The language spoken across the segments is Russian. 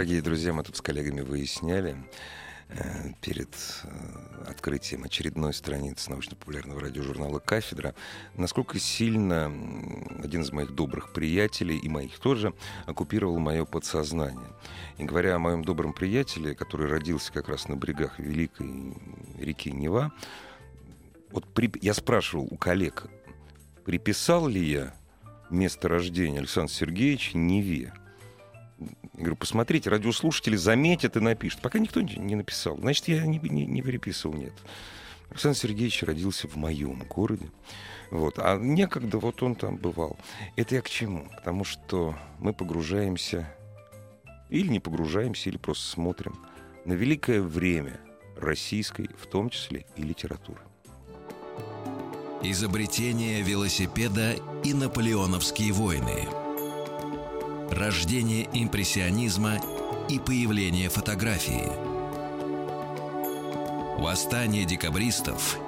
Дорогие друзья, мы тут с коллегами выясняли э, перед э, открытием очередной страницы научно-популярного радиожурнала «Кафедра», насколько сильно один из моих добрых приятелей, и моих тоже, оккупировал мое подсознание. И говоря о моем добром приятеле, который родился как раз на берегах Великой реки Нева, вот при... я спрашивал у коллег, приписал ли я место рождения Александра Сергеевича Неве. Я говорю, посмотрите, радиослушатели заметят и напишут. Пока никто не написал. Значит, я не, не, не переписывал, нет. Александр Сергеевич родился в моем городе. Вот. А некогда вот он там бывал. Это я к чему? Потому что мы погружаемся, или не погружаемся, или просто смотрим на великое время российской, в том числе и литературы. Изобретение велосипеда и наполеоновские войны – рождение импрессионизма и появление фотографии, восстание декабристов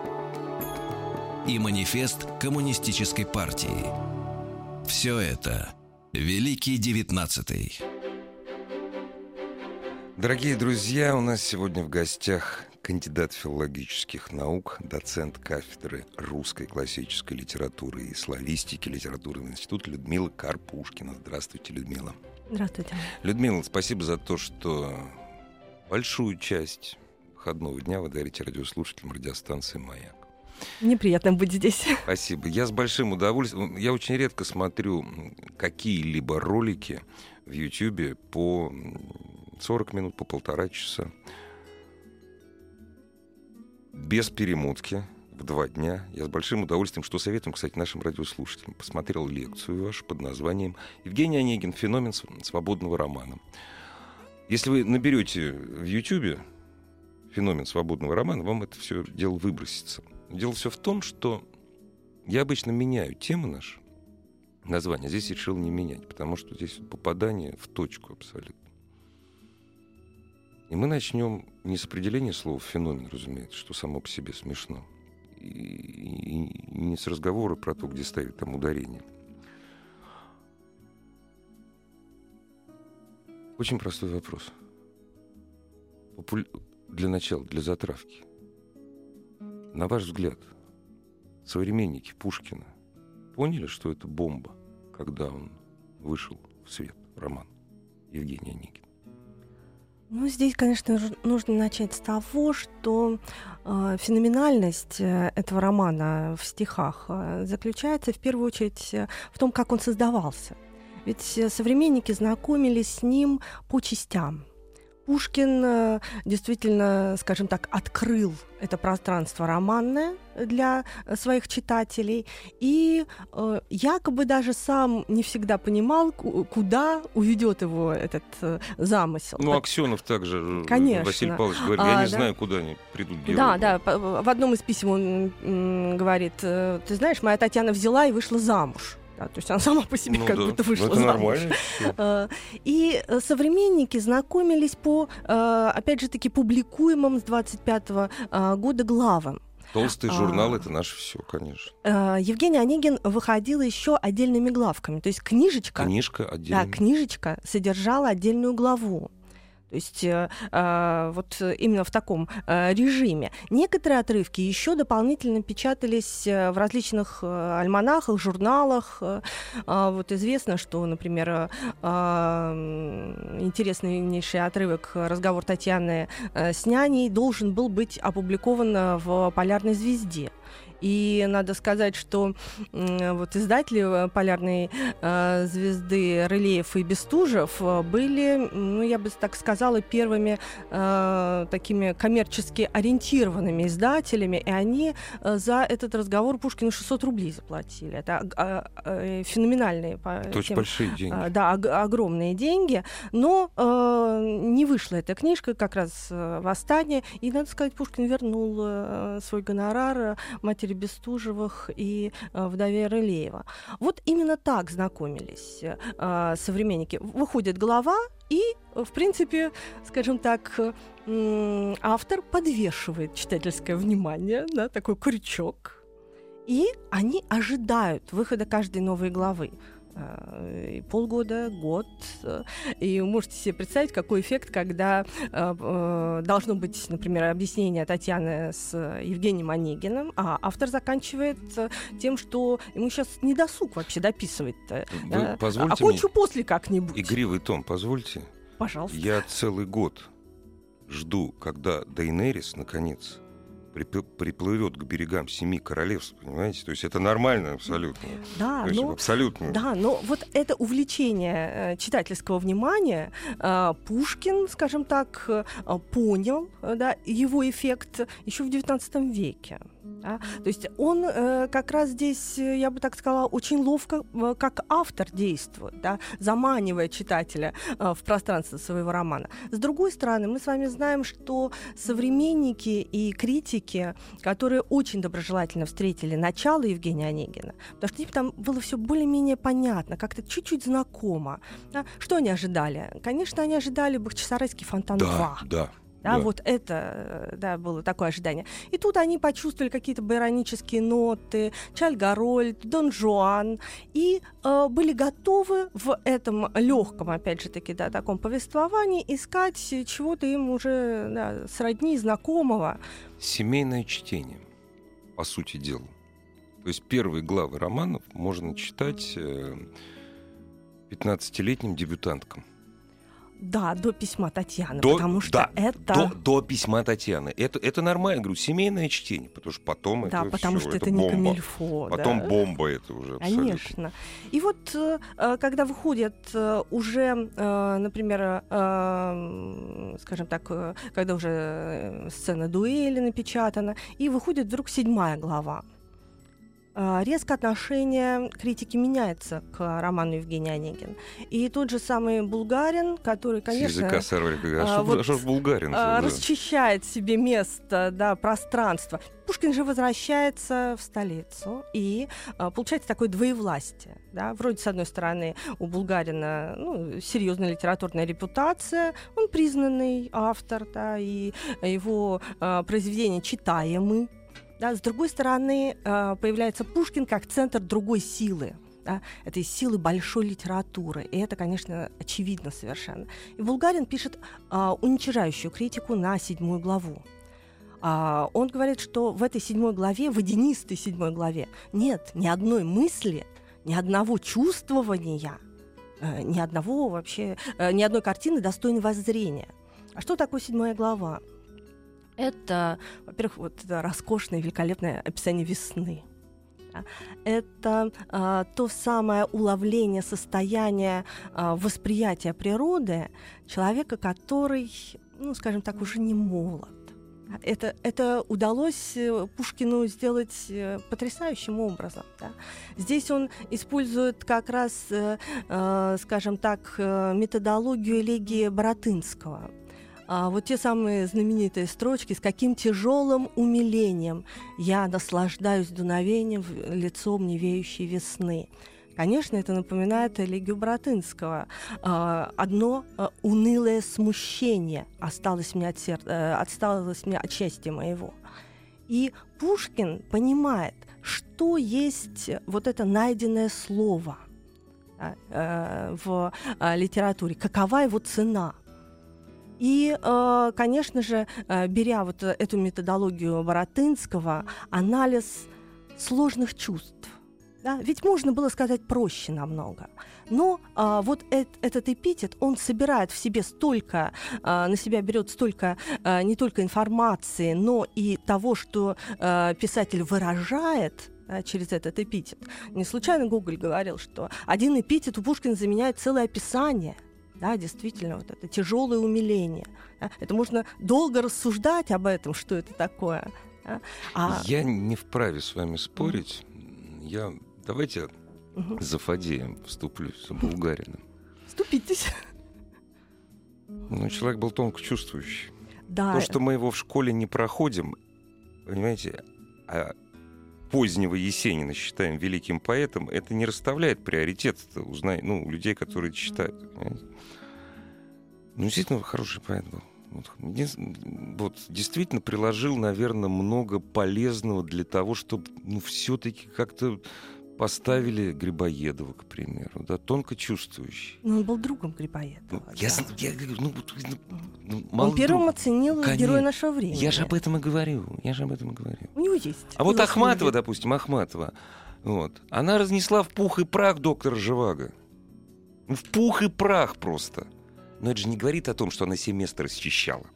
и манифест коммунистической партии. Все это Великий Девятнадцатый. Дорогие друзья, у нас сегодня в гостях кандидат филологических наук, доцент кафедры русской классической литературы и славистики литературного института Людмила Карпушкина. Здравствуйте, Людмила. Здравствуйте. Людмила, спасибо за то, что большую часть выходного дня вы дарите радиослушателям радиостанции «Маяк». Мне приятно быть здесь. Спасибо. Я с большим удовольствием... Я очень редко смотрю какие-либо ролики в Ютьюбе по 40 минут, по полтора часа без перемотки в два дня. Я с большим удовольствием, что советуем, кстати, нашим радиослушателям, посмотрел лекцию вашу под названием «Евгений Онегин. Феномен свободного романа». Если вы наберете в YouTube феномен свободного романа, вам это все дело выбросится. Дело все в том, что я обычно меняю темы наши, название. Здесь решил не менять, потому что здесь попадание в точку абсолютно. И мы начнем не с определения слова «феномен», разумеется, что само по себе смешно, и, не с разговора про то, где ставить там ударение. Очень простой вопрос. Для начала, для затравки. На ваш взгляд, современники Пушкина поняли, что это бомба, когда он вышел в свет, роман Евгения Онегина? Ну, здесь, конечно, нужно начать с того, что э, феноменальность этого романа в стихах э, заключается в первую очередь э, в том, как он создавался. Ведь э, современники знакомились с ним по частям. Пушкин э, действительно, скажем так, открыл это пространство романное для своих читателей и э, якобы даже сам не всегда понимал, куда уведет его этот э, замысел. Ну, Аксенов также, э, Конечно. Василий Павлович говорит, я а, не да. знаю, куда они придут герои. Да, да, в одном из писем он говорит, ты знаешь, моя Татьяна взяла и вышла замуж. Да, то есть она сама по себе ну, как да. будто вышла ну, это замуж. Нормально. А, и э, современники знакомились по, э, опять же таки, публикуемым с 25 э, года главам. Толстый журнал а, это наше все, конечно. Евгений Онегин выходил еще отдельными главками. То есть книжечка. Книжка отдельно. Да, книжечка содержала отдельную главу. То есть э, а, вот именно в таком э, режиме. Некоторые отрывки еще дополнительно печатались э, в различных э, альманахах, журналах. Э, э, вот известно, что, например, э, интереснейший отрывок «Разговор Татьяны э, с няней» должен был быть опубликован в «Полярной звезде». И надо сказать, что вот издатели «Полярной звезды» Рылеев и Бестужев были, ну, я бы так сказала, первыми такими коммерчески ориентированными издателями, и они за этот разговор Пушкину 600 рублей заплатили. Это феноменальные... Это очень большие деньги. Да, огромные деньги, но не вышла эта книжка, как раз «Восстание», и, надо сказать, Пушкин вернул э, свой гонорар э, матери Бестужевых и э, вдове Рылеева. Вот именно так знакомились э, современники. Выходит глава, и, в принципе, скажем так, автор подвешивает читательское внимание на такой крючок. И они ожидают выхода каждой новой главы. Э, полгода, год. И можете себе представить, какой эффект, когда э, э, должно быть, например, объяснение Татьяны с Евгением Онегиным, а автор заканчивает тем, что ему сейчас не досуг вообще дописывать. Вы позвольте Окончу мне... после как-нибудь. Игривый тон, позвольте. Пожалуйста. Я целый год жду, когда Дейнерис, наконец, приплывет к берегам семи королевств, понимаете? То есть это нормально абсолютно. Да, но, абсолютно. Да, но вот это увлечение э, читательского внимания э, Пушкин, скажем так, э, понял, да, его эффект еще в XIX веке. Да? То есть он э, как раз здесь, э, я бы так сказала, очень ловко э, как автор действует, да? заманивая читателя э, в пространство своего романа. С другой стороны, мы с вами знаем, что современники и критики, которые очень доброжелательно встретили начало Евгения Онегина, потому что им там было все более-менее понятно, как-то чуть-чуть знакомо. Да? Что они ожидали? Конечно, они ожидали Бахчисарайский фонтан да, 2. Да, да, да, вот это, э, да, было такое ожидание. И тут они почувствовали какие-то байронические ноты, Чальгарольд, Дон Жуан, и э, были готовы в этом легком, опять же таки, да, таком повествовании искать чего-то им уже да, сродни, знакомого. Семейное чтение, по сути дела. То есть первые главы романов можно читать э, 15-летним дебютанткам. Да, до письма Татьяны, до, потому что да, это... До, до письма Татьяны. Это, это нормально, говорю, семейное чтение, потому что потом да, это потому всё, что это, это бомба. не камильфо. Потом да? бомба это уже абсолютно. Конечно. И вот, э, э, когда выходят э, уже, например, скажем так, когда уже сцена дуэли напечатана, и выходит вдруг седьмая глава. А, резко отношение критики меняется к роману Евгения Онегин. И тот же самый Булгарин, который, конечно... С языка сорвали. А, а, вот, что Булгарин? А, да. Расчищает себе место, да, пространство. Пушкин же возвращается в столицу, и а, получается такое двоевластие. Да? Вроде, с одной стороны, у Булгарина ну, серьезная литературная репутация, он признанный автор, да, и его а, произведения читаемы да, с другой стороны, э, появляется Пушкин как центр другой силы. Да, этой силы большой литературы. И это, конечно, очевидно совершенно. И Булгарин пишет а, уничижающую критику на седьмую главу. А, он говорит, что в этой седьмой главе, водянистой седьмой главе, нет ни одной мысли, ни одного чувствования, э, ни одного вообще, ни одной картины достойной воззрения. А что такое седьмая глава? Это, во-первых, вот это роскошное, великолепное описание весны. Это а, то самое уловление состояния а, восприятия природы человека, который, ну, скажем так, уже не молод. Это, это удалось э, Пушкину сделать э, потрясающим образом. Да? Здесь он использует как раз, э, э, скажем так, методологию элегии Боротынского а, вот те самые знаменитые строчки, с каким тяжелым умилением я наслаждаюсь дуновением лицом невеющей весны. Конечно, это напоминает элегию Братынского. А, одно а, унылое смущение осталось мне от, сер... Э, осталось мне от счастья моего. И Пушкин понимает, что есть вот это найденное слово э, в э, литературе, какова его цена – и, э, конечно же, э, беря вот эту методологию Воротынского, анализ сложных чувств, Да? Ведь можно было сказать проще намного. Но а, вот эт, этот эпитет, он собирает в себе столько, а, на себя берет столько а, не только информации, но и того, что а, писатель выражает через этот эпитет. Не случайно Гоголь говорил, что один эпитет у Пушкина заменяет целое описание. Да, действительно, вот это тяжелое умиление. Да? Это можно долго рассуждать об этом, что это такое. Да? А... Я не вправе с вами спорить. Я Давайте угу. за Фадеем вступлюсь, за Булгарином. Вступитесь. Ну, человек был тонко чувствующий. Да. То, что мы его в школе не проходим, понимаете, а позднего Есенина считаем великим поэтом, это не расставляет приоритет у ну, людей, которые читают. Понимаете? Ну, действительно, хороший поэт был. Вот, вот действительно приложил, наверное, много полезного для того, чтобы ну, все-таки как-то поставили Грибоедова, к примеру, да, тонко чувствующий. Ну, он был другом Грибоедова. Ну, да. я, я говорю, ну, ну, ну Он первым оценил Конечно. героя нашего времени. Я же об этом и говорю, я же об этом и говорю. У него есть. А вот Ахматова, люди. допустим, Ахматова, вот, она разнесла в пух и прах доктора Живаго. Ну, в пух и прах просто. Но это же не говорит о том, что она все место расчищала.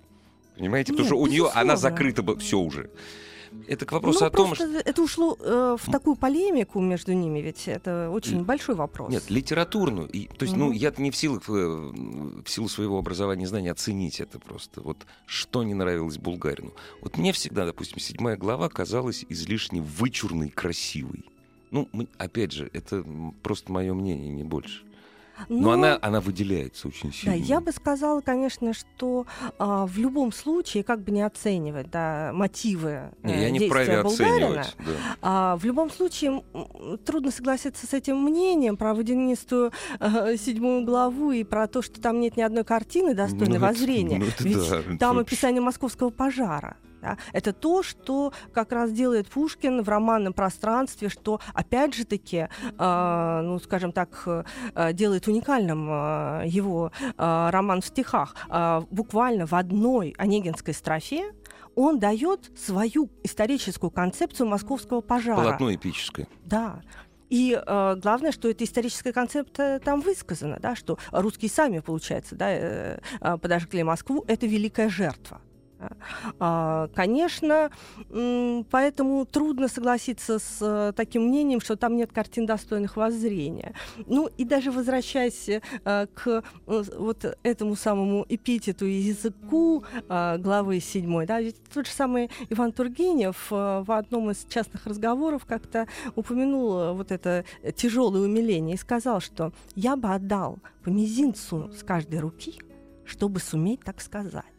Понимаете? Нет, Потому что у нее она закрыта все уже. Это к вопросу ну, о том, что... Это ушло э, в такую полемику между ними, ведь это очень Л... большой вопрос. Нет, литературную. И, то есть, угу. ну, я не в силах, э, в силу своего образования и знания оценить это просто. Вот что не нравилось Булгарину. Вот мне всегда, допустим, седьмая глава казалась излишне вычурной, красивой. Ну, мы, опять же, это просто мое мнение, не больше. Но, Но она, она выделяется очень сильно. Да, я бы сказала, конечно, что а, в любом случае, как бы не оценивать да, мотивы не, э, я не действия Булгарина, да. а, в любом случае трудно согласиться с этим мнением про водянистую э, седьмую главу и про то, что там нет ни одной картины достойной ну, воззрения. Ну, Ведь да, там описание московского пожара. Да? Это то, что как раз делает Пушкин в романном пространстве, что опять же таки, э, ну скажем так, э, делает уникальным э, его э, роман в стихах. Э, буквально в одной онегинской строфе он дает свою историческую концепцию московского пожара. Полотно эпическое. Да. И э, главное, что эта историческая концепция там высказана, да, что русские сами, получается, да, э, э подожгли Москву, это великая жертва. А, конечно, поэтому трудно согласиться с э, таким мнением, что там нет картин достойных воззрения. Ну и даже возвращаясь э, к э, вот этому самому эпитету языку главы 7, да, ведь тот же самый Иван Тургенев в одном из частных разговоров как-то упомянул вот это тяжелое умиление и сказал, что я бы отдал по мизинцу с каждой руки, чтобы суметь так сказать.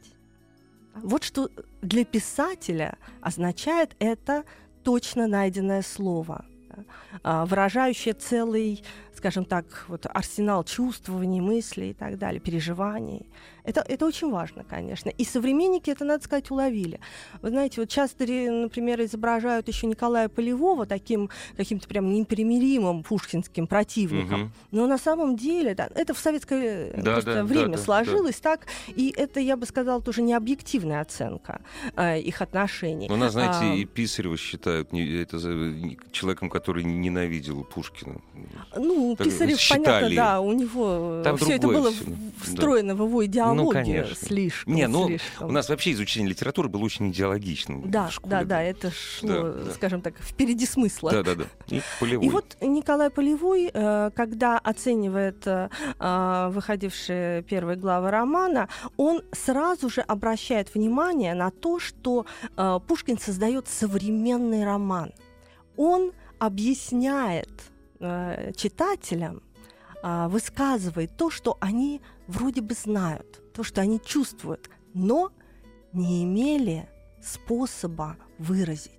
Вот что для писателя означает это точно найденное слово, а, выражающее целый скажем так, вот арсенал чувствований, мыслей и так далее, переживаний. Это, это очень важно, конечно. И современники это, надо сказать, уловили. Вы знаете, вот часто, например, изображают еще Николая Полевого таким каким-то прям непримиримым пушкинским противником. Угу. Но на самом деле да, это в советское да, да, время да, сложилось да. так, и это, я бы сказала, тоже не объективная оценка э, их отношений. У нас, знаете, а, и Писарева считают не, это, человеком, который ненавидел Пушкина. Ну, ну, Писарев, считали. понятно, да, у него все это было все. встроено да. в его идеологию ну, слишком. Не, ну, слишком. у нас вообще изучение литературы было очень идеологичным. Да, да, да, это шло, да, скажем так, впереди смысла. Да, да, да. И Полевой. И вот Николай Полевой, э, когда оценивает э, э, выходившие первые главы романа, он сразу же обращает внимание на то, что Пушкин создает современный роман. Он объясняет э, читателям э, высказывает то, что они вроде бы знают, то, что они чувствуют, но не имели способа выразить.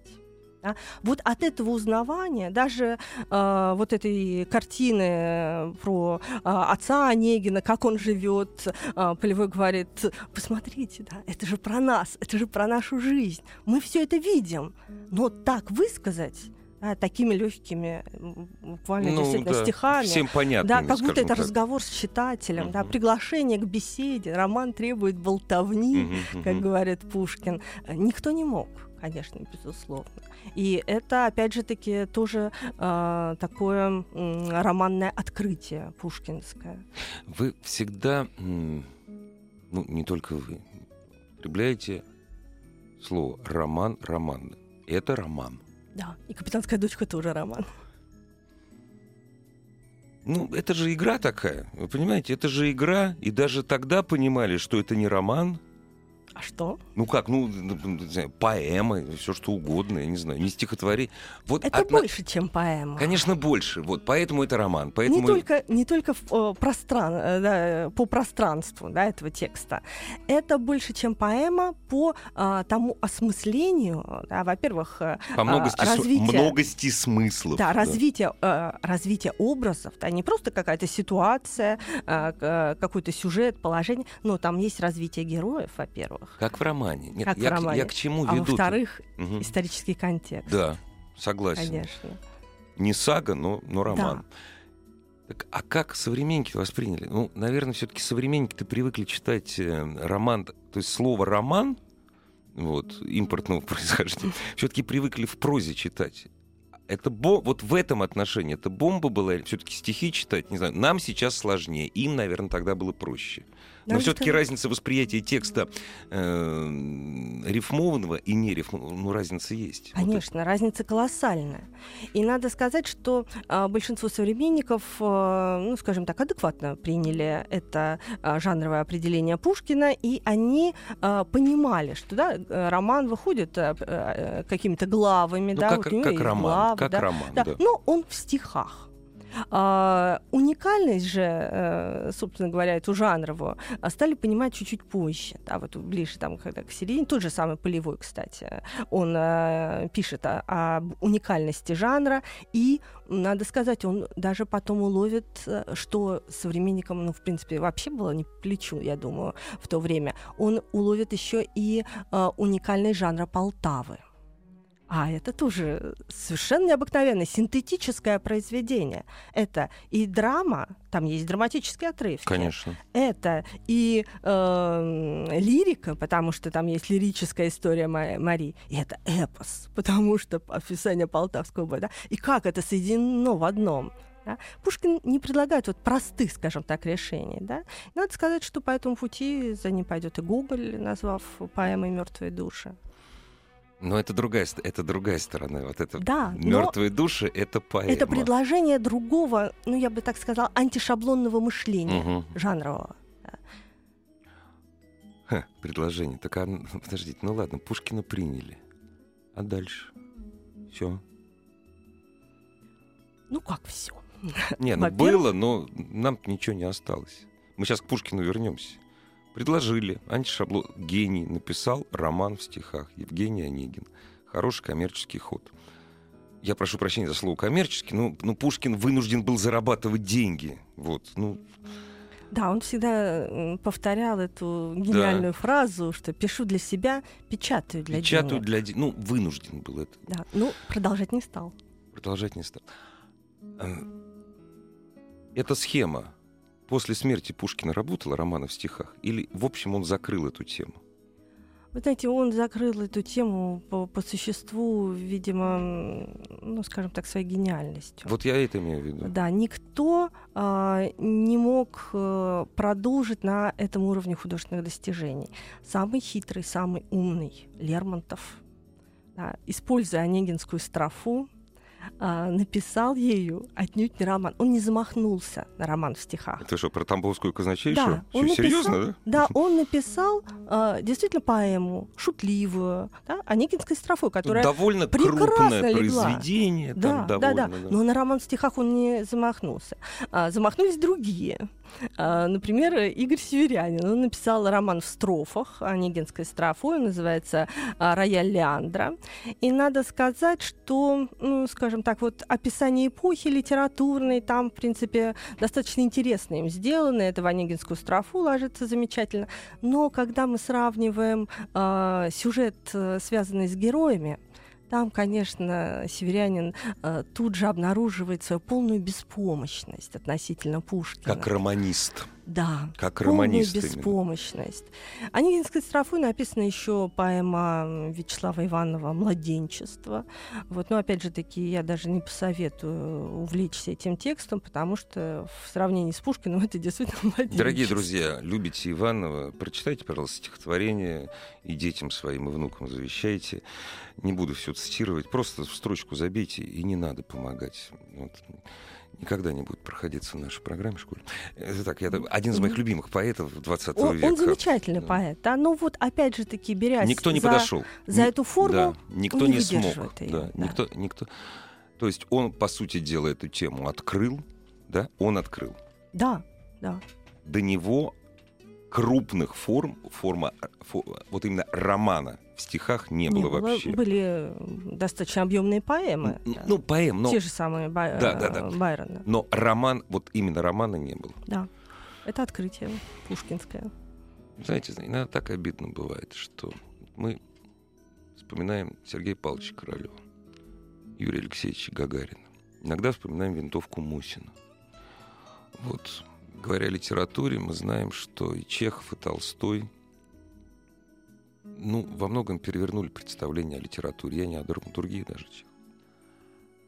Да? Вот от этого узнавания, даже э, вот этой картины про э, отца Онегина, как он живет, э, Полевой говорит, посмотрите, да, это же про нас, это же про нашу жизнь. Мы все это видим, но так высказать да, такими легкими, буквально ну, действительно да, стихами. Всем понятно. Да, как будто это так. разговор с читателем, угу. да, приглашение к беседе, роман требует болтовни, угу, как угу. говорит Пушкин. Никто не мог. конечно, безусловно. И это, опять же таки, тоже э, такое э, романное открытие пушкинское. Вы всегда, ну, не только вы, употребляете слово роман, роман. Это роман. Да, и капитанская дочка тоже роман. Ну, это же игра такая. Вы понимаете, это же игра. И даже тогда понимали, что это не роман, а что? Ну как, ну, не знаю, поэма, все что угодно, я не знаю, не стихотворение. Вот это одна... больше, чем поэма. Конечно, больше. Вот поэтому это роман. Поэтому... Не только, не только в, простран... Э, да, по пространству да, этого текста. Это больше, чем поэма по а, тому осмыслению, да, во-первых, э, по многости, развития... многости смыслов. Да, да. Развитие, а, развитие образов, да, не просто какая-то ситуация, а, какой-то сюжет, положение, но там есть развитие героев, во-первых. Как в романе. Нет, как я, в романе. я к чему а веду? во-вторых, угу. исторический контекст. Да, согласен. Конечно. Не сага, но, но роман. Да. Так, а как современники восприняли? Ну, наверное, все-таки современники-то привыкли читать э, роман, то есть слово роман, вот, импортного происхождения, все-таки привыкли в прозе читать. Это бо... вот в этом отношении это бомба была, все-таки стихи читать, не знаю, нам сейчас сложнее, им, наверное, тогда было проще. Но все-таки разница восприятия текста э, рифмованного и не рифмованного, ну, разница есть. Конечно, вот разница колоссальная. И надо сказать, что э, большинство современников, э, ну, скажем так, адекватно приняли это э, жанровое определение Пушкина, и они э, понимали, что да, э, роман выходит э, э, какими-то главами, ну, да, как, вот как роман, главы, как да, роман, да. да. Но он в стихах. А, уникальность же, э, собственно говоря, эту жанровую а, стали понимать чуть-чуть позже, да, вот ближе там, когда к середине, тот же самый Полевой, кстати, он а, пишет о, об уникальности жанра, и, надо сказать, он даже потом уловит, э, что современникам, ну, в принципе, вообще было не плечу, я думаю, в то время, он уловит еще и а, уникальность жанра Полтавы. А это тоже совершенно необыкновенное синтетическое произведение. Это и драма, там есть драматические отрывки. Конечно. Это и э, лирика, потому что там есть лирическая история Марии. И это эпос, потому что описание Полтавского боя. Да? И как это соединено в одном. Да? Пушкин не предлагает вот простых, скажем так, решений. Да? Надо сказать, что по этому пути за ним пойдет и Гоголь, назвав поэмой «Мертвые души». Но это другая, это другая сторона. Вот это да, мертвые души это поэма. Это предложение другого, ну я бы так сказала, антишаблонного мышления угу. жанрового. Ха, предложение. Так, а, подождите, ну ладно, Пушкина приняли. А дальше? Все. Ну как все? Не, ну было, но нам ничего не осталось. Мы сейчас к Пушкину вернемся. Предложили. Антишаблон. Гений написал роман в стихах. Евгений Онегин. Хороший коммерческий ход. Я прошу прощения за слово коммерческий, но, но Пушкин вынужден был зарабатывать деньги. Вот, ну, да, он всегда повторял эту гениальную да. фразу, что пишу для себя, печатаю для печатаю денег. для денег. Ну, вынужден был это. Да, ну, продолжать не стал. Продолжать не стал. Э, эта схема после смерти Пушкина работала романа в стихах? Или, в общем, он закрыл эту тему? Вы знаете, он закрыл эту тему по, по существу, видимо, ну, скажем так, своей гениальностью. Вот я это имею в виду. Да, никто а, не мог а, продолжить на этом уровне художественных достижений. Самый хитрый, самый умный Лермонтов, да, используя онегинскую строфу, а, написал ею отнюдь не роман. Он не замахнулся на роман в стихах. Это что, про Тамбовскую казначейшу? Да, он написал, серьезно, да? Да, он написал а, действительно поэму, шутливую, да, Онегинской строфой, которая Довольно крупное легла. произведение. Да, там, довольно, да, да, да. Но на роман в стихах он не замахнулся. А, замахнулись другие. А, например, Игорь Северянин. Он написал роман в строфах, Онегинской строфой, называется а, «Рояль Леандра». И надо сказать, что, ну, скажем так, вот описание эпохи литературной там, в принципе, достаточно интересно им сделано. Это в Онегинскую строфу ложится замечательно. Но когда мы сравниваем э, сюжет, связанный с героями, там, конечно, северянин э, тут же обнаруживает свою полную беспомощность относительно Пушкина. Как романист. Да. Как полную романист именно. беспомощность. Онегинской строфой написана еще поэма Вячеслава Иванова «Младенчество». Вот, но опять же таки, я даже не посоветую увлечься этим текстом, потому что в сравнении с Пушкиным это действительно младенчество. Дорогие друзья, любите Иванова, прочитайте, пожалуйста, стихотворение и детям своим и внукам завещайте. Не буду все цитировать, просто в строчку забейте, и не надо помогать. Вот. Никогда не будет проходиться в нашей программе школе. Это так, я, один из моих любимых поэтов 20 Он, века. он замечательный Да. поэт, да, но вот опять же таки, берясь Никто не за, подошел. за эту форму, да, никто не, не смог. её, да, да. Никто, никто. То есть он, по сути дела, эту тему открыл, да, он открыл. да, да. До него крупных форм, форма, фо- вот именно романа в стихах не, Не было, было, вообще. были достаточно объемные поэмы. Н- да. Ну, поэм, но, Те же самые Бай- Да, да, да. э, Байрона. но роман, вот именно романа не было. Да. Это открытие пушкинское. Знаете, иногда так обидно бывает, что мы вспоминаем Сергея Павловича Королева, Юрия Алексеевича Гагарина. Иногда вспоминаем винтовку Мусина. Вот, говоря о литературе, мы знаем, что и Чехов, и Толстой ну, во многом перевернули представление о литературе. Я не о драматургии даже.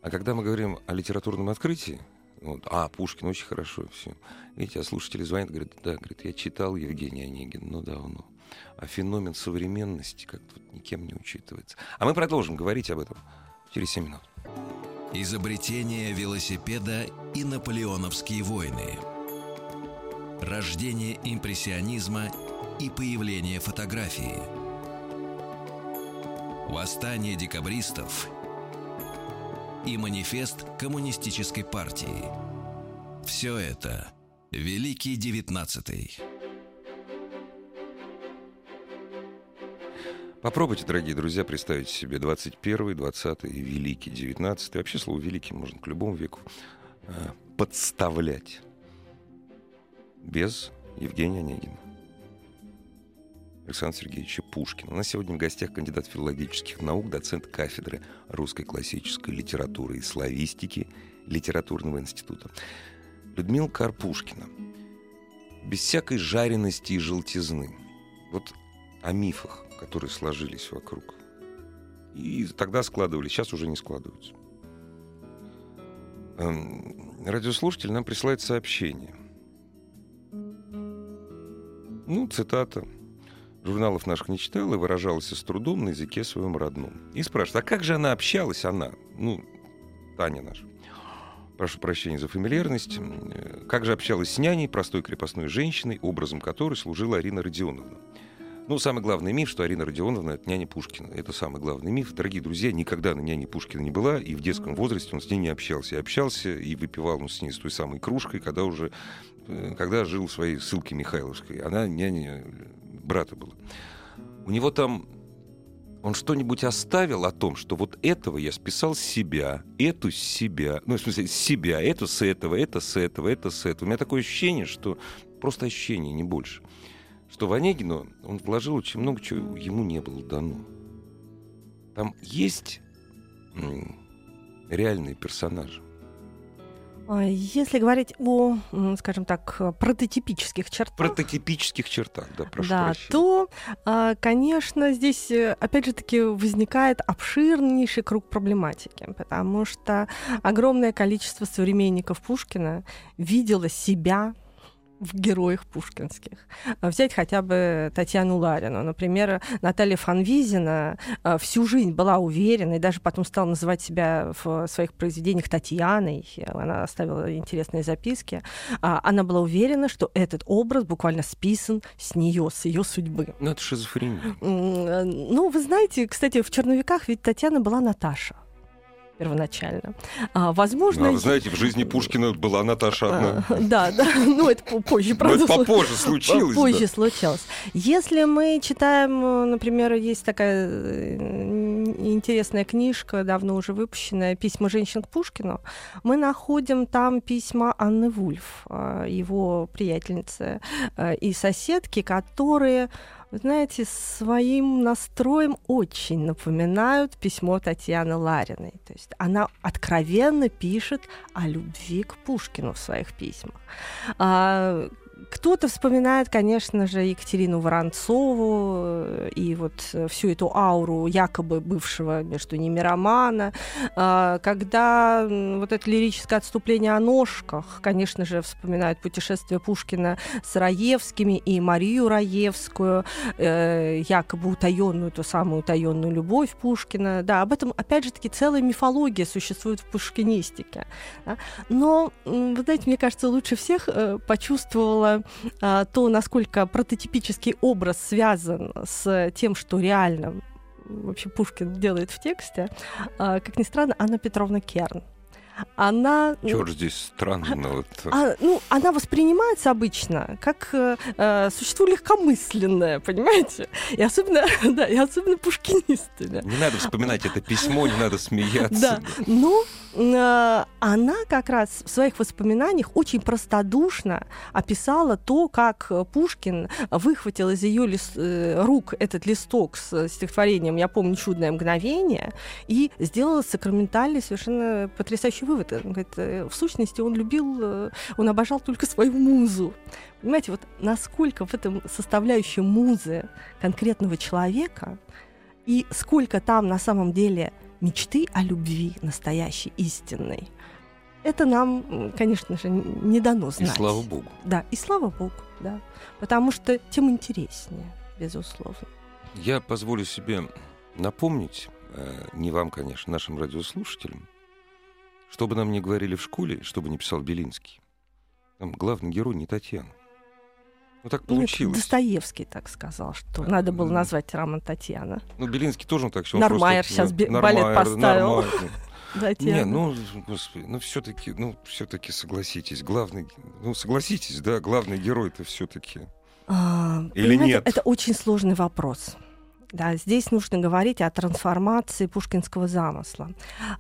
А когда мы говорим о литературном открытии, вот, а, Пушкин очень хорошо, все. Видите, а слушатели звонят, говорят, да, говорит, я читал Евгения Онегина, но давно. А феномен современности как-то вот никем не учитывается. А мы продолжим говорить об этом через 7 минут. Изобретение велосипеда и наполеоновские войны. Рождение импрессионизма и появление фотографии. Восстание декабристов и манифест коммунистической партии. Все это Великий Девятнадцатый. Попробуйте, дорогие друзья, представить себе 21 20 и Великий 19 Вообще слово «великий» можно к любому веку э, подставлять. Без Евгения Онегина. Александра Сергеевича Пушкина. У нас сегодня в гостях кандидат филологических наук, доцент кафедры русской классической литературы и славистики Литературного института. Людмила Карпушкина. Без всякой жарености и желтизны. Вот о мифах, которые сложились вокруг. И тогда складывались, сейчас уже не складываются. Эм, Радиослушатель нам присылает сообщение. Ну, цитата. Журналов наших не читала и выражалась с трудом на языке своем родном. И спрашивает, а как же она общалась, она? Ну, Таня наша. Прошу прощения за фамильярность. Э, Как же общалась с няней, простой крепостной женщиной, образом которой служила Арина Родионовна? Ну, самый главный миф, что Арина Родионовна — это няня Пушкина. Это самый главный миф. Дорогие друзья, никогда на няне Пушкина не была, и в детском возрасте он с ней не общался. И общался, и выпивал он с ней с той самой кружкой, когда уже э, когда жил в своей ссылке Михайловской. Она няня брата была. У него там он что-нибудь оставил о том, что вот этого я списал с себя, эту с себя, ну, в смысле, с себя, эту с этого, это с этого, это с этого. У меня такое ощущение, что просто ощущение, не больше, что в Онегину он вложил очень много, чего ему не было дано. Там есть реальные персонажи. А Если говорить о, скажем так, прототипических чертах, Прототипических чертах, да, прошу да, прощения. то, а, конечно, здесь, э, опять же таки, возникает обширнейший круг проблематики, потому что огромное количество современников Пушкина видело себя в героях пушкинских. А Взять хотя бы Татьяну Ларину. Например, Наталья Фанвизина а, всю жизнь была уверена и даже потом стала называть себя в своих произведениях Татьяной. Она оставила интересные записки. А, Она была уверена, что этот образ буквально списан с нее, с ее судьбы. Ну, это шизофрения. Э, Ну, вы знаете, кстати, в черновиках ведь Татьяна была Наташа первоначально. А, возможно, А вы знаете, в жизни Пушкина была Наташа одна. а, Да, да, ну это по- позже, Но правда. это попозже случилось. да. Позже случилось. Если мы читаем, э, например, есть такая э, интересная книжка, давно уже выпущенная, «Письма женщин к Пушкину», мы находим там письма Анны Вульф, э, его приятельницы и соседки, которые вы знаете, своим настроем очень напоминают письмо Татьяны Лариной. То есть она откровенно пишет о любви к Пушкину в своих письмах. А, кто-то вспоминает, конечно же, Екатерину Воронцову э, и вот всю эту ауру якобы бывшего между ними романа. А, когда вот это лирическое отступление о ножках, конечно же, вспоминают путешествие Пушкина с Раевскими и Марию Раевскую, э, якобы утаенную, ту самую утаенную любовь Пушкина. Да, об этом, опять же таки, целая мифология существует в пушкинистике. Но, вы знаете, мне кажется, лучше всех э, а, то, насколько прототипический образ связан с тем, что реально вообще Пушкин делает в тексте, а, как ни странно, Анна Петровна Керн она... Ну, Чего здесь странно? Вот. А, ну, она воспринимается обычно как э, э, существо легкомысленное, понимаете? И особенно, да, и особенно пушкинистами. Не надо вспоминать это письмо, не надо смеяться. Да, но э, она как раз в своих воспоминаниях очень простодушно описала то, как Пушкин выхватил из ее лист, э, рук этот листок с стихотворением «Я помню чудное мгновение» и сделала сакраментальный, совершенно потрясающий вывод. Он говорит, э, в сущности, он любил, э, он обожал только свою музу. Понимаете, вот насколько в этом составляющей музы конкретного человека и сколько там на самом деле мечты о любви настоящей, истинной. Это нам, конечно же, не дано знать. И слава богу. Да, и слава богу, да. Потому что тем интереснее, безусловно. Я позволю себе напомнить, э, не вам, конечно, нашим радиослушателям, что бы нам ни говорили в школе, что бы ни писал Белинский, там главный герой не Татьяна. Ну так ну, получилось. Ну, Достоевский так сказал, что а, надо было назвать роман Татьяна. Ну, Белинский тоже он так все. Нормайер просто, сейчас ну, балет поставил. Не, ну, господи, ну все-таки, ну все-таки согласитесь, главный, ну согласитесь, да, главный герой это все-таки. А, Или нет? Это очень сложный вопрос. Да, здесь нужно говорить о трансформации пушкинского замысла.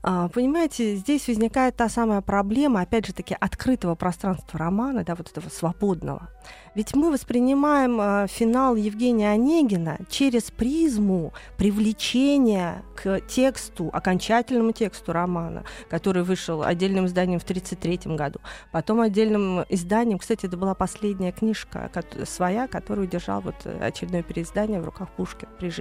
А, понимаете, здесь возникает та самая проблема, опять же таки, открытого пространства романа, да, вот этого свободного. Ведь мы воспринимаем э, финал Евгения Онегина через призму привлечения к тексту, окончательному тексту романа, который вышел отдельным изданием в 1933 году. Потом отдельным изданием, кстати, это была последняя книжка своя, которую держал вот очередное переиздание в руках Пушкина при жизни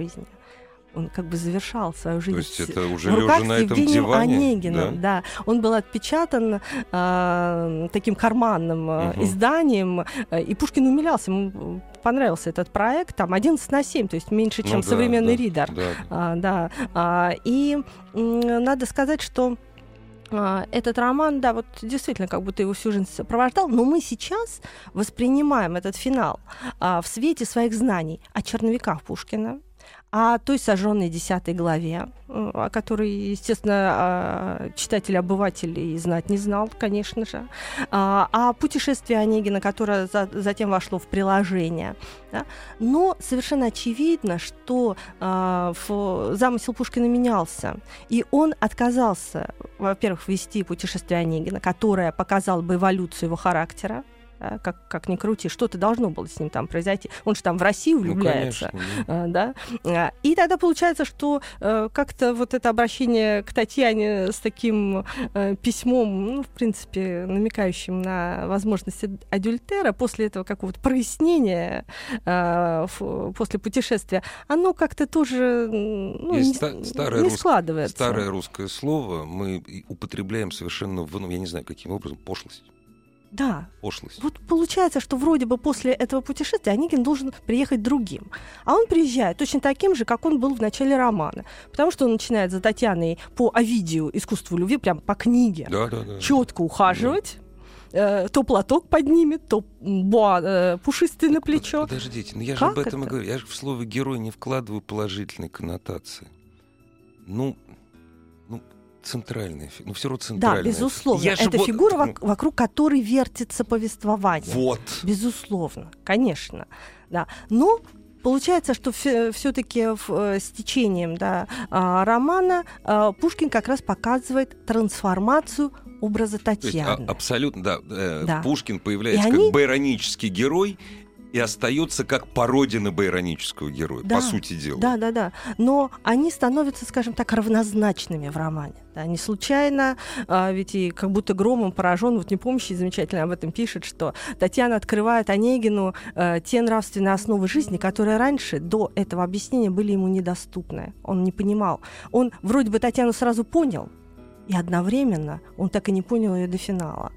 он как бы завершал свою жизнь. То есть это уже лежа на этом диване? Онегиным, да? да. Он был отпечатан э, таким карманным угу. изданием, и Пушкин умилялся, ему понравился этот проект, там 11 на 7, то есть меньше, чем ну, современный да, ридер. Да. А, да. А, и м, надо сказать, что а, этот роман, да, вот действительно, как будто его всю жизнь сопровождал, но мы сейчас воспринимаем этот финал а, в свете своих знаний о черновиках Пушкина, о той сожженной десятой главе, э, о которой, естественно, а, читатель-обыватель и знать не знал, конечно же, а, о путешествии Онегина, которое за, затем вошло в приложение. Но совершенно очевидно, что а, замысел Пушкина менялся, и он отказался, во-первых, вести путешествие Онегина, которое показало бы эволюцию его характера, как, как ни крути, что-то должно было с ним там произойти. Он же там в Россию ну, влюбляется. Ну, конечно, да. да? И тогда получается, что э, как-то вот это обращение к Татьяне с таким э, письмом, ну, в принципе, намекающим на возможность адюльтера, после этого какого-то прояснения э, после путешествия, оно как-то тоже ну, не, ста- старое не рус... складывается. Старое русское слово мы употребляем совершенно, в, ну, я не знаю, каким образом, пошлость. Да. Пошлость. Вот получается, что вроде бы после этого путешествия Онегин должен приехать другим. А он приезжает точно таким же, как он был в начале романа. Потому что он начинает за Татьяной по Овидию «Искусству любви», прям по книге, да, да, да. четко ухаживать. Да. Э, то платок поднимет, то буа, э, пушистый на плечо. Подождите, ну я же об этом это? и говорю. Я же в слово герой не вкладываю положительной коннотации. Ну, центральная фигура. Ну, все равно центральная. Да, безусловно. Я Это фигура, вот... вокруг которой вертится повествование. Вот. Безусловно, конечно. Да. Но Получается, что все-таки э, с течением да, а, романа а, Пушкин как раз показывает трансформацию образа Татьяны. есть, а, абсолютно, да. Э, да. Пушкин появляется И как они... байронический герой, и остается как пародия на байронического героя, Да, по сути дела. Да, да, да. Но они становятся, скажем так, равнозначными в романе. Да, не случайно, а, ведь и как будто громом поражен, вот непомнящий замечательно об этом пишет, что Татьяна открывает Онегину э, те нравственные основы жизни, которые раньше, до этого объяснения, были ему недоступны. Он не понимал. Он вроде бы Татьяну сразу понял, и одновременно он так и не понял ее до финала.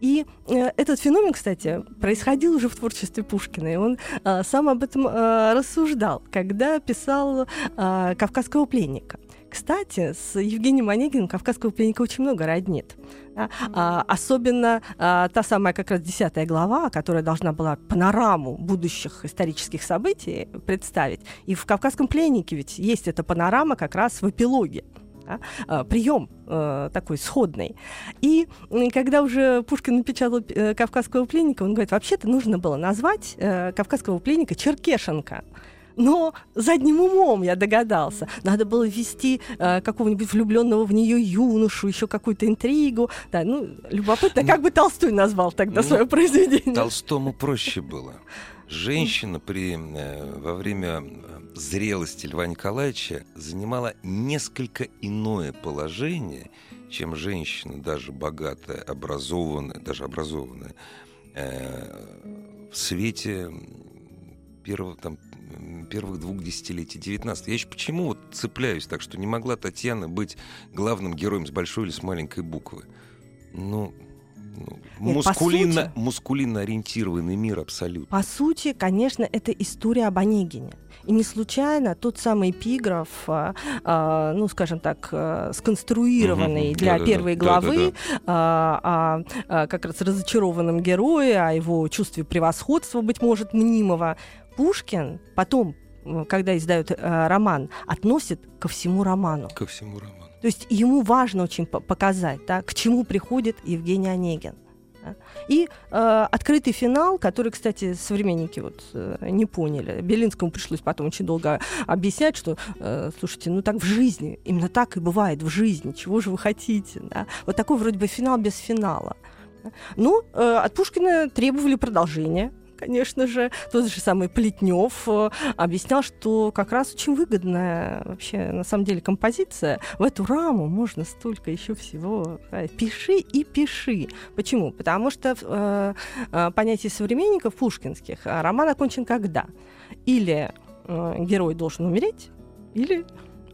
И э, этот феномен, кстати, происходил уже в творчестве Пушкина, и он э, сам об этом э, рассуждал, когда писал э, «Кавказского пленника». Кстати, с Евгением Онегиным «Кавказского пленника» очень много роднит. Да? А, особенно а, та самая как раз десятая глава, которая должна была панораму будущих исторических событий представить. И в «Кавказском пленнике» ведь есть эта панорама как раз в эпилоге да, а, прием э, такой сходный. И когда уже Пушкин напечатал э, «Кавказского пленника», он говорит, вообще-то нужно было назвать э, «Кавказского пленника» Черкешенко. Но задним умом я догадался. Надо было ввести э, какого-нибудь влюбленного в нее юношу, еще какую-то интригу. Да, ну, любопытно, как бы Толстой назвал тогда Ну, свое произведение. Толстому проще было. Женщина при, э, во время э, зрелости Льва Николаевича занимала несколько иное положение, чем женщина, даже богатая, образованная, даже образованная, э, в свете первого, там, первых двух десятилетий 19 Я еще почему вот цепляюсь так, что не могла Татьяна быть главным героем с большой или с маленькой буквы? Ну, ну, Нет, по мускулинно, сути- мускулинно ориентированный мир абсолютно. По сути, конечно, это история об Онегине. И не случайно тот самый эпиграф, а, а, ну, скажем так, а, сконструированный Мгм. для Да-да-да. первой главы Да-да-да. а, о, а, как раз разочарованном герое, о его чувстве превосходства, быть может, мнимого, Пушкин потом, когда издает э, роман, относит ко всему роману. Ко всему роману. То есть ему важно очень по- показать, да, к чему приходит Евгений Онегин. И э, открытый финал, который, кстати, современники вот э, не поняли. Белинскому пришлось потом очень долго объяснять, что, э, слушайте, ну так в жизни, именно так и бывает в жизни. Чего же вы хотите? Да? Вот такой вроде бы финал без финала. Ну, э, от Пушкина требовали продолжения. Конечно же, тот же самый Плетнев э, объяснял, что как раз очень выгодная вообще на самом деле композиция. В эту раму можно столько еще всего. да, Пиши и пиши. Почему? Потому что э, э, понятие современников пушкинских э, роман окончен когда? Или э, герой должен умереть, или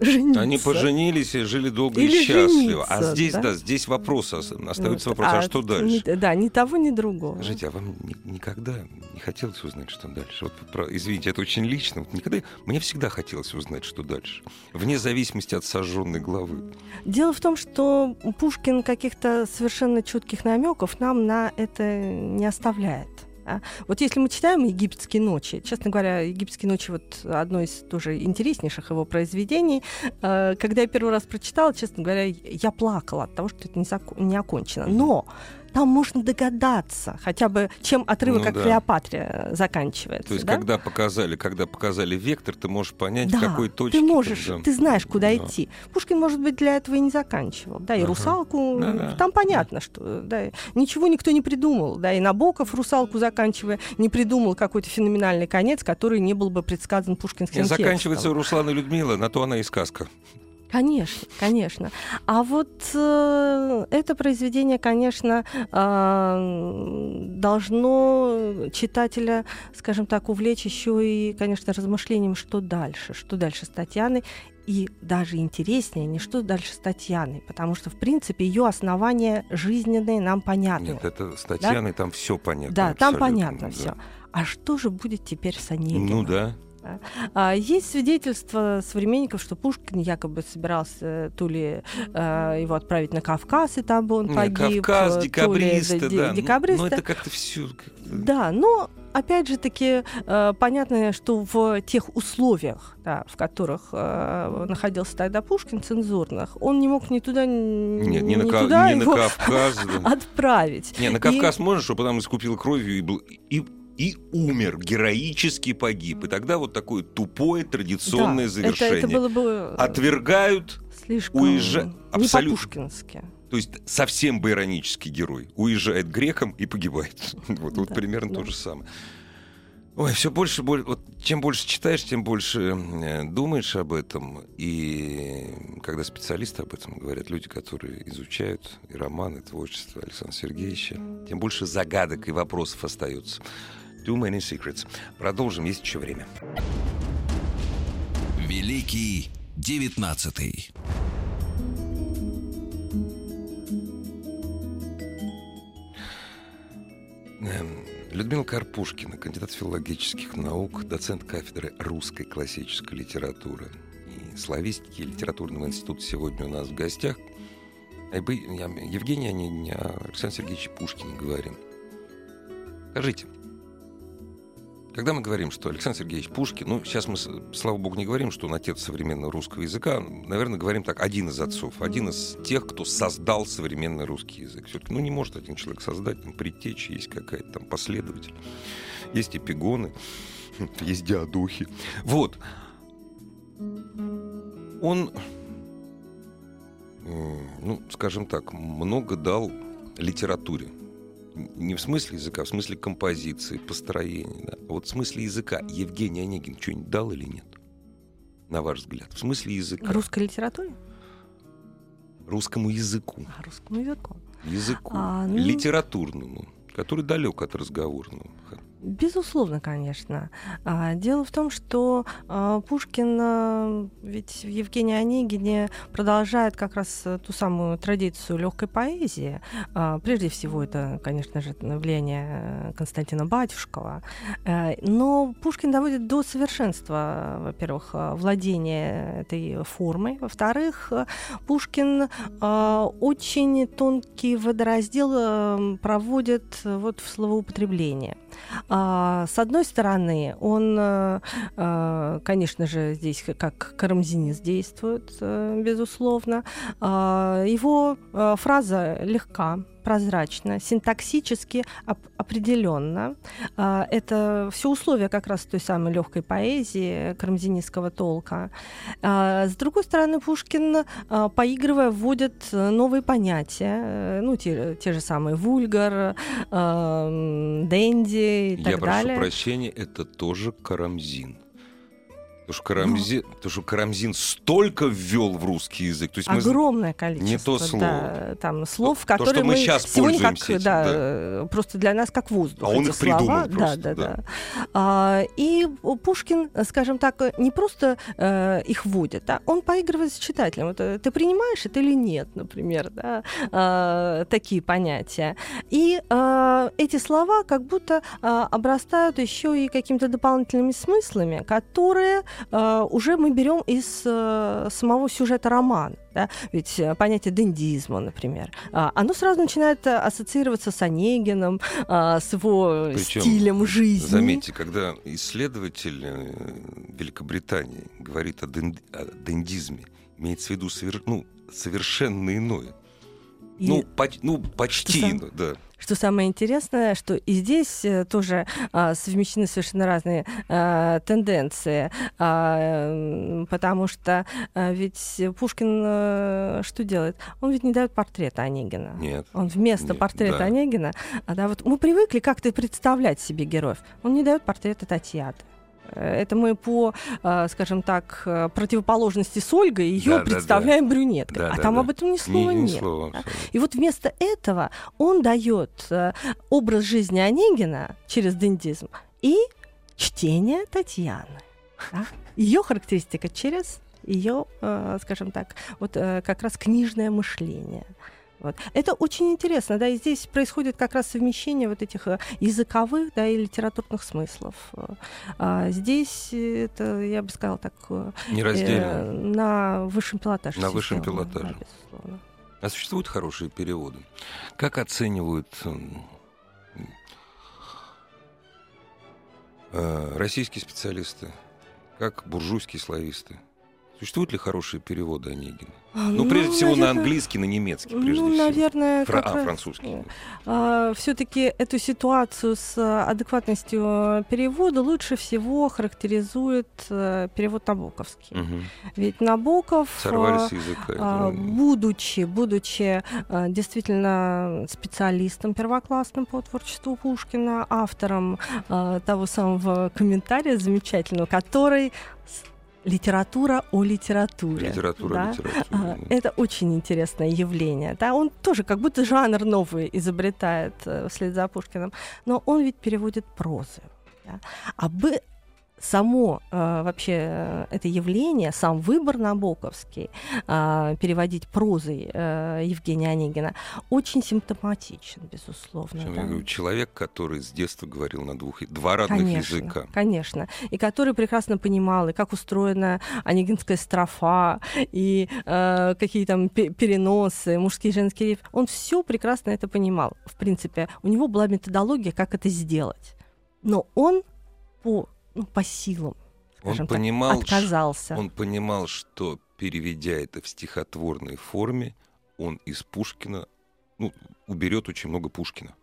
жениться. Они поженились и жили долго Или и счастливо. А жениться, здесь, да? да, здесь вопрос, ос- остается Вот. вопрос, а, что дальше? ни- да, ни того, ни другого. Скажите, а вам ни- никогда не хотелось узнать, что дальше? Вот, про- извините, это очень лично. Вот никогда... Мне всегда хотелось узнать, что дальше. Вне зависимости от сожженной главы. Дело в том, что Пушкин каких-то совершенно четких намеков нам на это не оставляет. А. Вот если мы читаем «Египетские ночи», честно говоря, «Египетские ночи» вот одно из тоже интереснейших его произведений. Э, Когда я первый раз прочитала, честно говоря, я плакала от того, что это не, зако- не окончено. Но там можно догадаться хотя бы, чем отрывок Ну как да. Клеопатре э, заканчивается. То есть, да? когда показали, когда показали вектор, ты можешь понять, Да, в какой точке. ты можешь, да. ты знаешь, куда Да. идти. Пушкин, может быть, для этого и не заканчивал. Да, и Ага. русалку, Да-да. там понятно, что да, ничего никто не придумал. Да, и Набоков русалку заканчивая не придумал какой-то феноменальный конец, который не был бы предсказан пушкинским Не, текстом. заканчивается Руслан и Людмила, на то она и сказка. Конечно, конечно. А вот э, это произведение, конечно, э, должно читателя, скажем так, увлечь еще и, конечно, размышлением, что дальше, что дальше с Татьяной. И даже интереснее, не что дальше с Татьяной, потому что, в принципе, ее основания жизненные нам понятны. Нет, это с Татьяной там все понятно. да, там абсолютно, понятно да. все. А что же будет теперь с Онегиным? Ну да. А, Есть свидетельства современников, что Пушкин якобы собирался то ли э, его отправить на Кавказ, и там бы он погиб. Кавказ, э, ли декабристы, де- да. Ну, декабристы. Но это как-то все... Да, но опять же таки э, понятно, что в тех условиях, да, в которых э, находился тогда Пушкин, цензурных, он не мог ни туда, ни, Нет, не, на, ни Ка- туда на его Кавказ. да. отправить. Не, на И- Кавказ можно, чтобы там искупил кровью и, был, и, и умер, героически погиб. И тогда вот такое тупое традиционное Да, завершение. Это, это было бы Отвергают, слишком уезжа- не абсолютно. то есть совсем байронический герой, уезжает греком и погибает. Вот, вот Да, примерно да. то же самое. Ой, все больше, больше, вот чем больше читаешь, тем больше э, думаешь об этом. И когда специалисты об этом говорят, люди, которые изучают и романы, и творчество Александра Сергеевича, тем больше загадок и вопросов остается. Too many secrets. Продолжим, есть еще время. Великий девятнадцатый. Эм, Людмила Карпушкина, кандидат филологических наук, доцент кафедры русской классической литературы и славистики литературного института сегодня у нас в гостях. Евгений Онегин, о Александре Сергеевиче Пушкине говорим. Скажите, когда мы говорим, что Александр Сергеевич Пушкин, ну, сейчас мы, слава богу, не говорим, что он отец современного русского языка, наверное, говорим так, один из отцов, один из тех, кто создал современный русский язык. Все-таки, ну, не может один человек создать, там, предтечи, есть какая-то там последователь, есть эпигоны, есть диадухи. Вот. Он, ну, скажем так, много дал литературе не в смысле языка, а в смысле композиции, построения. Да. Вот в смысле языка Евгений Онегин что-нибудь дал или нет? На ваш взгляд. В смысле языка. Русской литературе? Русскому языку. А, русскому языку. Языку. А, ну... Литературному, который далек от разговорного. Безусловно, конечно. А, дело в том, что а, Пушкин а, ведь в Евгении Онегине продолжает как раз ту самую традицию легкой поэзии. Прежде всего, это, конечно же, влияние Константина Батюшкова. Э, но Пушкин доводит до совершенства, во-первых, владение этой формой. Во-вторых, Пушкин очень тонкий водораздел э, проводит вот в словоупотреблении. А, с одной стороны, он, э, э, конечно же, здесь как карамзинист действует, э, безусловно. А, его фраза легка, прозрачно, синтаксически оп- определенно. А, это все условия как раз той самой легкой поэзии карамзинистского толка. А, с другой стороны, Пушкин, а, поигрывая, вводит новые понятия, э, ну, те, те же самые вульгар, дэнди и так Я далее. Я прошу прощения, это тоже карамзин. Потому что, Карамзин, ну, потому что Карамзин столько ввел в русский язык. То есть огромное мы... количество. Не то слово. Да, там слов, то, которые то, мы, мы сейчас сегодня как, этим, да, да, просто для нас как воздух. А он их слова. придумал просто, да, да, да. да. А, и Пушкин, скажем так, не просто э, их вводит, а он поигрывает с читателем. Вот, ты принимаешь это или нет, например, да, э, такие понятия. И э, эти слова как будто э, обрастают еще и какими-то дополнительными смыслами, которые э, уже мы берем из э, самого сюжета романа. Да? Ведь э, понятие дендизма, например, оно сразу начинает ассоциироваться с Онегином, с его Причем, стилем жизни. Заметьте, когда исследователь Великобритании говорит о, ден, о дендизме, имеется в виду совер, ну, совершенно иное. И... Ну, по, ну, почти, иное, да. Что самое интересное, что и здесь э, тоже а, совмещены совершенно разные а, тенденции, а, потому что а, ведь Пушкин а, что делает? Он ведь не дает портрета Онегина. Нет. Он вместо нет, портрета да. Онегина, а, да, вот мы привыкли как-то представлять себе героев. Он не дает портрета Татьяны. Это мы по, а, скажем так, э, противоположности с Ольгой ее да, представляем да, да. брюнеткой. Да, а да, там да. об этом ни слова ни, ни нет. Слова, да? И вот вместо этого он дает э, образ жизни Онегина через дендизм и чтение Татьяны. Да? Ее характеристика через ее, э, скажем так, вот как раз книжное мышление. Вот. Это очень интересно, да, и здесь происходит как раз совмещение вот этих э, языковых, да, и литературных смыслов. А здесь это, я бы сказала, так... Э, Нераздельно. Э, на высшем пилотаже. На высшем пилотаже. Да, а существуют хорошие переводы? Как оценивают э, российские специалисты? Как буржуйские слависты? Существуют ли хорошие переводы Онегина? Ну, ну, прежде всего, наверное, на английский, на немецкий, прежде ну, всего. наверное, Фра- а, французский. А, все-таки эту ситуацию с адекватностью перевода лучше всего характеризует а, перевод Набоковский. Угу. Ведь Набоков, Сорвались языка. а, будучи, будучи а, действительно специалистом первоклассным по творчеству Пушкина, автором а, того самого комментария замечательного, который литература о литературе. Литература да? о литературе. А, это очень интересное явление. Да? Он тоже как будто жанр новый изобретает э, вслед за Пушкиным, но он ведь переводит прозы. Да? А бы само э, вообще э, это явление, сам выбор Набоковский, э, переводить прозой э, Евгения Онегина, очень симптоматичен, безусловно. Причем, да. я говорю, человек, который с детства говорил на двух, два родных Конечно, языка. Конечно. И который прекрасно понимал, и как устроена онегинская строфа, и э, какие там пе- переносы, мужские и женские. Он все прекрасно это понимал. В принципе, у него была методология, как это сделать. Но он по, ну, по силам, Он так, понимал, отказался. он понимал, что переведя это в стихотворной форме, он из Пушкина ну, уберет очень много Пушкина.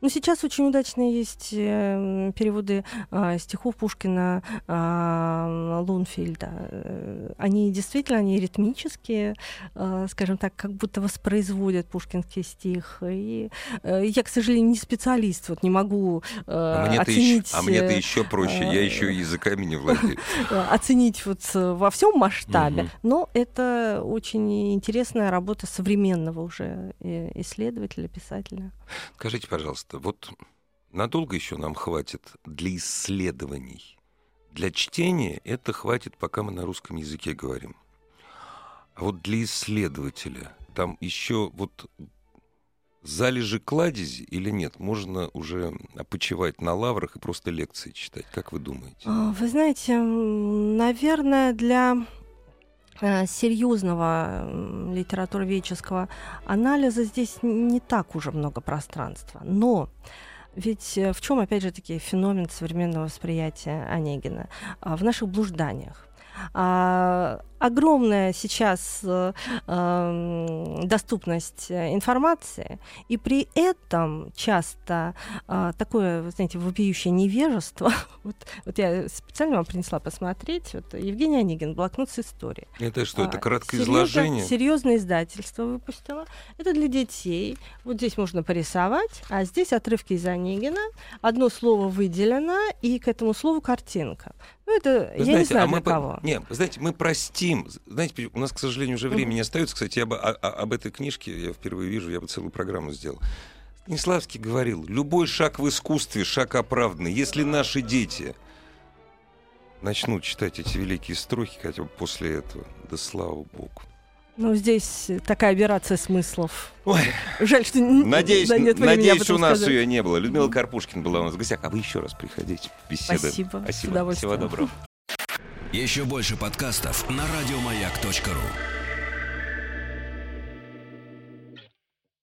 Ну, сейчас очень удачные есть э, переводы э, стихов Пушкина, э, Лунфельда. Э, Они действительно, они ритмические, э, скажем так, как будто воспроизводят пушкинский стих. И э, я, к сожалению, не специалист, вот не могу э, А мне-то оценить, еще, а мне-то э, еще проще, я еще языками не владею. э, оценить вот э, во всем масштабе, Мгм. но это очень интересная работа современного уже э, исследователя, писателя. Скажите, пожалуйста, вот надолго еще нам хватит для исследований? Для чтения это хватит, пока мы на русском языке говорим. А вот для исследователя там еще вот залежи кладези или нет? Можно уже опочивать на лаврах и просто лекции читать. Как вы думаете? А, Вы знаете, наверное, для серьезного м, литературоведческого анализа здесь не так уже много пространства. Но ведь э, в чем, опять же таки, феномен современного восприятия Онегина? А, В наших блужданиях. А, огромная сейчас э, эм, доступность э, информации, и при этом часто а, такое, вы знаете, вопиющее невежество. вот, вот я специально вам принесла посмотреть. Вот Евгений Онегин, блокнот с историей. Это что, это А, краткое серьезно- изложение? Серьезное издательство выпустило. Это для детей. Вот здесь можно порисовать, а здесь отрывки из Онегина. Одно слово выделено, и к этому слову картинка. Ну, это Вы я не знаете, знаю а мы кого. Не, вы знаете, мы простим. Знаете, у нас, к сожалению, уже времени не остается. Кстати, я бы, о- об этой книжке я впервые вижу, я бы целую программу сделал. Станиславский говорил, любой шаг в искусстве — шаг оправданный. Если наши дети начнут читать эти великие строки хотя бы после этого, да слава богу. Ну, здесь такая операция смыслов. Ой, Жаль, что надеюсь, да, нет надеюсь у нас сказать. ее не было. Людмила Карпушкина была у нас в гостях. А вы еще раз приходите. Беседа. Спасибо, с Спасибо. удовольствием. Всего доброго. Еще больше подкастов на радиомаяк.ру.